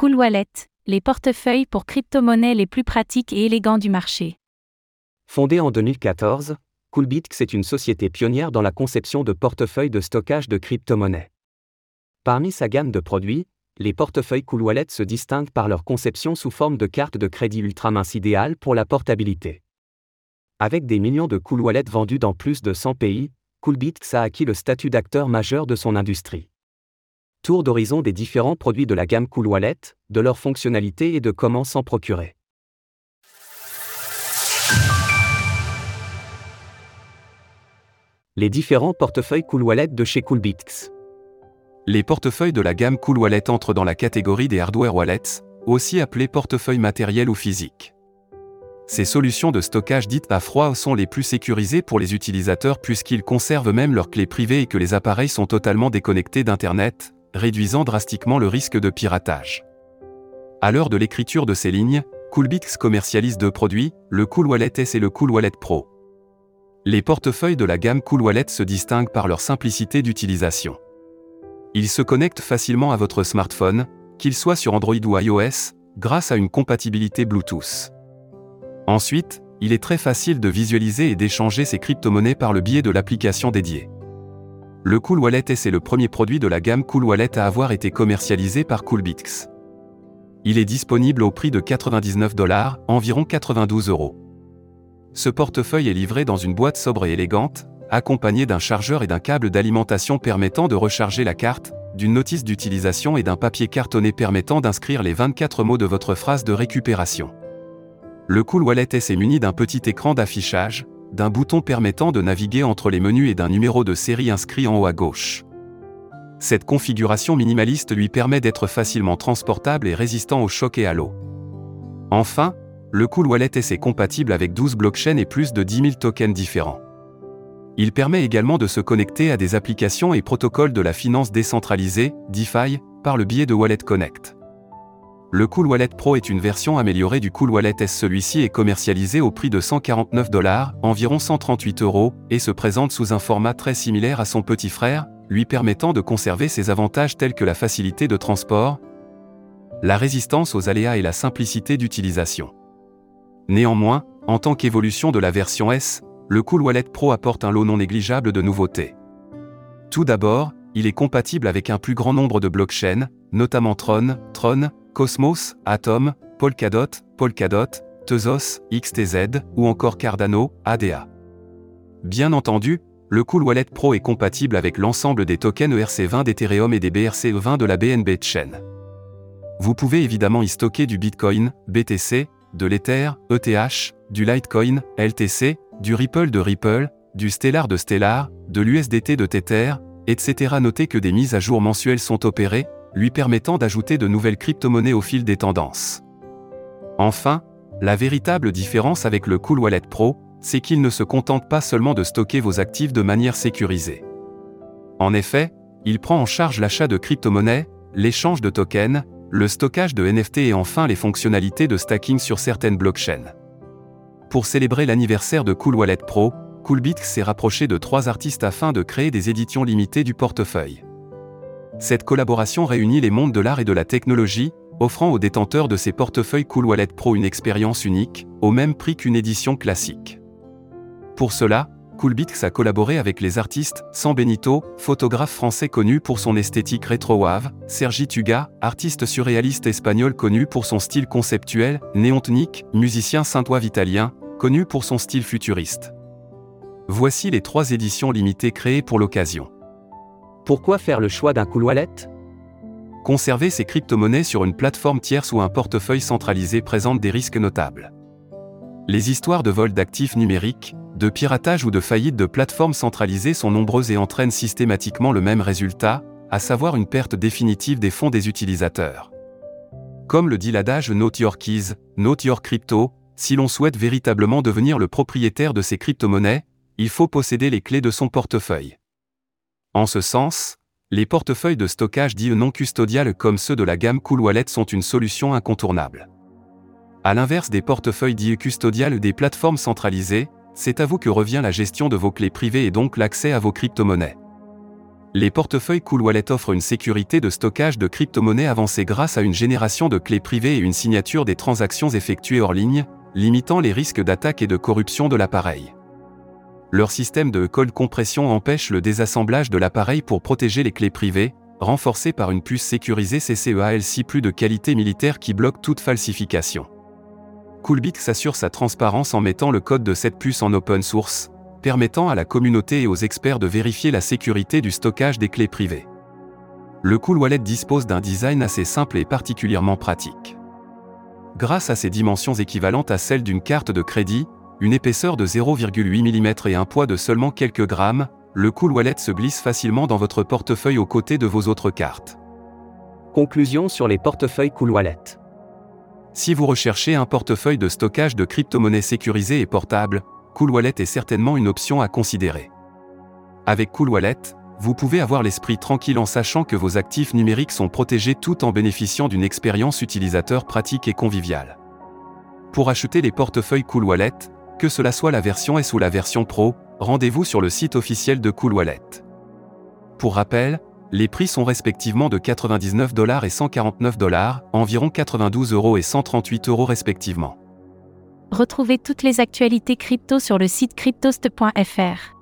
Cool Wallet, les portefeuilles pour crypto-monnaies les plus pratiques et élégants du marché. Fondée en 2014, Coolbitx est une société pionnière dans la conception de portefeuilles de stockage de crypto-monnaies. Parmi sa gamme de produits, les portefeuilles Cool Wallet se distinguent par leur conception sous forme de carte de crédit ultra mince idéale pour la portabilité. Avec des millions de Cool Wallet vendus dans plus de 100 pays, Coolbitx a acquis le statut d'acteur majeur de son industrie. Tour d'horizon des différents produits de la gamme Cool Wallet, de leurs fonctionnalités et de comment s'en procurer. Les différents portefeuilles Cool Wallet de chez Coolbitx. Les portefeuilles de la gamme Cool Wallet entrent dans la catégorie des hardware wallets, aussi appelés portefeuilles matériels ou physiques. Ces solutions de stockage dites à froid sont les plus sécurisées pour les utilisateurs puisqu'ils conservent même leurs clés privées et que les appareils sont totalement déconnectés d'Internet, réduisant drastiquement le risque de piratage. À l'heure de l'écriture de ces lignes, Coolbix commercialise deux produits, le Cool Wallet S et le Cool Wallet Pro. Les portefeuilles de la gamme Cool Wallet se distinguent par leur simplicité d'utilisation. Ils se connectent facilement à votre smartphone, qu'il soit sur Android ou iOS, grâce à une compatibilité Bluetooth. Ensuite, il est très facile de visualiser et d'échanger ces crypto-monnaies par le biais de l'application dédiée. Le Cool Wallet S est le premier produit de la gamme Cool Wallet à avoir été commercialisé par Coolbix. Il est disponible au prix de 99 dollars, environ 92 euros. Ce portefeuille est livré dans une boîte sobre et élégante, accompagné d'un chargeur et d'un câble d'alimentation permettant de recharger la carte, d'une notice d'utilisation et d'un papier cartonné permettant d'inscrire les 24 mots de votre phrase de récupération. Le Cool Wallet S est muni d'un petit écran d'affichage, d'un bouton permettant de naviguer entre les menus et d'un numéro de série inscrit en haut à gauche. Cette configuration minimaliste lui permet d'être facilement transportable et résistant au choc et à l'eau. Enfin, le Cool Wallet S est compatible avec 12 blockchains et plus de 10 000 tokens différents. Il permet également de se connecter à des applications et protocoles de la finance décentralisée, DeFi, par le biais de Wallet Connect. Le Cool Wallet Pro est une version améliorée du Cool Wallet S. Celui-ci est commercialisé au prix de 149 dollars, environ 138 euros, et se présente sous un format très similaire à son petit frère, lui permettant de conserver ses avantages tels que la facilité de transport, la résistance aux aléas et la simplicité d'utilisation. Néanmoins, en tant qu'évolution de la version S, le Cool Wallet Pro apporte un lot non négligeable de nouveautés. Tout d'abord, il est compatible avec un plus grand nombre de blockchains, notamment Tron, Tron, Cosmos, Atom, Polkadot, Polkadot, Tezos, XTZ ou encore Cardano, ADA. Bien entendu, le Cool Wallet Pro est compatible avec l'ensemble des tokens ERC20 d'Ethereum et des BRC20 de la BNB Chain. Vous pouvez évidemment y stocker du Bitcoin, BTC, de l'Ether, ETH, du Litecoin, LTC, du Ripple de Ripple, du Stellar de Stellar, de l'USDT de Tether, etc. Notez que des mises à jour mensuelles sont opérées, lui permettant d'ajouter de nouvelles crypto-monnaies au fil des tendances. Enfin, la véritable différence avec le Cool Wallet Pro, c'est qu'il ne se contente pas seulement de stocker vos actifs de manière sécurisée. En effet, il prend en charge l'achat de crypto-monnaies, l'échange de tokens, le stockage de NFT et enfin les fonctionnalités de stacking sur certaines blockchains. Pour célébrer l'anniversaire de Cool Wallet Pro, Coolbit s'est rapproché de trois artistes afin de créer des éditions limitées du portefeuille. Cette collaboration réunit les mondes de l'art et de la technologie, offrant aux détenteurs de ces portefeuilles Cool Wallet Pro une expérience unique, au même prix qu'une édition classique. Pour cela, Coolbix a collaboré avec les artistes San Benito, photographe français connu pour son esthétique rétro-wave, Sergi Tuga, artiste surréaliste espagnol connu pour son style conceptuel, Néontnik, musicien saint-oise italien, connu pour son style futuriste. Voici les trois éditions limitées créées pour l'occasion. Pourquoi faire le choix d'un cool wallet Conserver ces crypto-monnaies sur une plateforme tierce ou un portefeuille centralisé présente des risques notables. Les histoires de vol d'actifs numériques, de piratage ou de faillite de plateformes centralisées sont nombreuses et entraînent systématiquement le même résultat, à savoir une perte définitive des fonds des utilisateurs. Comme le dit l'adage Note Your Keys, Note Your Crypto, si l'on souhaite véritablement devenir le propriétaire de ces crypto-monnaies, il faut posséder les clés de son portefeuille. En ce sens, les portefeuilles de stockage dits non custodiales comme ceux de la gamme Cool Wallet sont une solution incontournable. À l'inverse des portefeuilles dits custodiales des plateformes centralisées, c'est à vous que revient la gestion de vos clés privées et donc l'accès à vos crypto-monnaies. Les portefeuilles Cool Wallet offrent une sécurité de stockage de crypto-monnaies avancée grâce à une génération de clés privées et une signature des transactions effectuées hors ligne, limitant les risques d'attaque et de corruption de l'appareil. Leur système de cold compression empêche le désassemblage de l'appareil pour protéger les clés privées, renforcé par une puce sécurisée CCEALC plus de qualité militaire qui bloque toute falsification. Coolbit s'assure sa transparence en mettant le code de cette puce en open source, permettant à la communauté et aux experts de vérifier la sécurité du stockage des clés privées. Le Cool Wallet dispose d'un design assez simple et particulièrement pratique. Grâce à ses dimensions équivalentes à celles d'une carte de crédit, une épaisseur de 0,8 mm et un poids de seulement quelques grammes, le Cool Wallet se glisse facilement dans votre portefeuille aux côtés de vos autres cartes. Conclusion sur les portefeuilles Cool Wallet. Si vous recherchez un portefeuille de stockage de crypto-monnaies sécurisé et portable, Cool Wallet est certainement une option à considérer. Avec Cool Wallet, vous pouvez avoir l'esprit tranquille en sachant que vos actifs numériques sont protégés tout en bénéficiant d'une expérience utilisateur pratique et conviviale. Pour acheter les portefeuilles Cool Wallet, que cela soit la version S ou la version Pro, rendez-vous sur le site officiel de Cool Wallet. Pour rappel, les prix sont respectivement de 99 dollars et 149 dollars, environ 92 euros et 138 euros respectivement. Retrouvez toutes les actualités crypto sur le site cryptost.fr.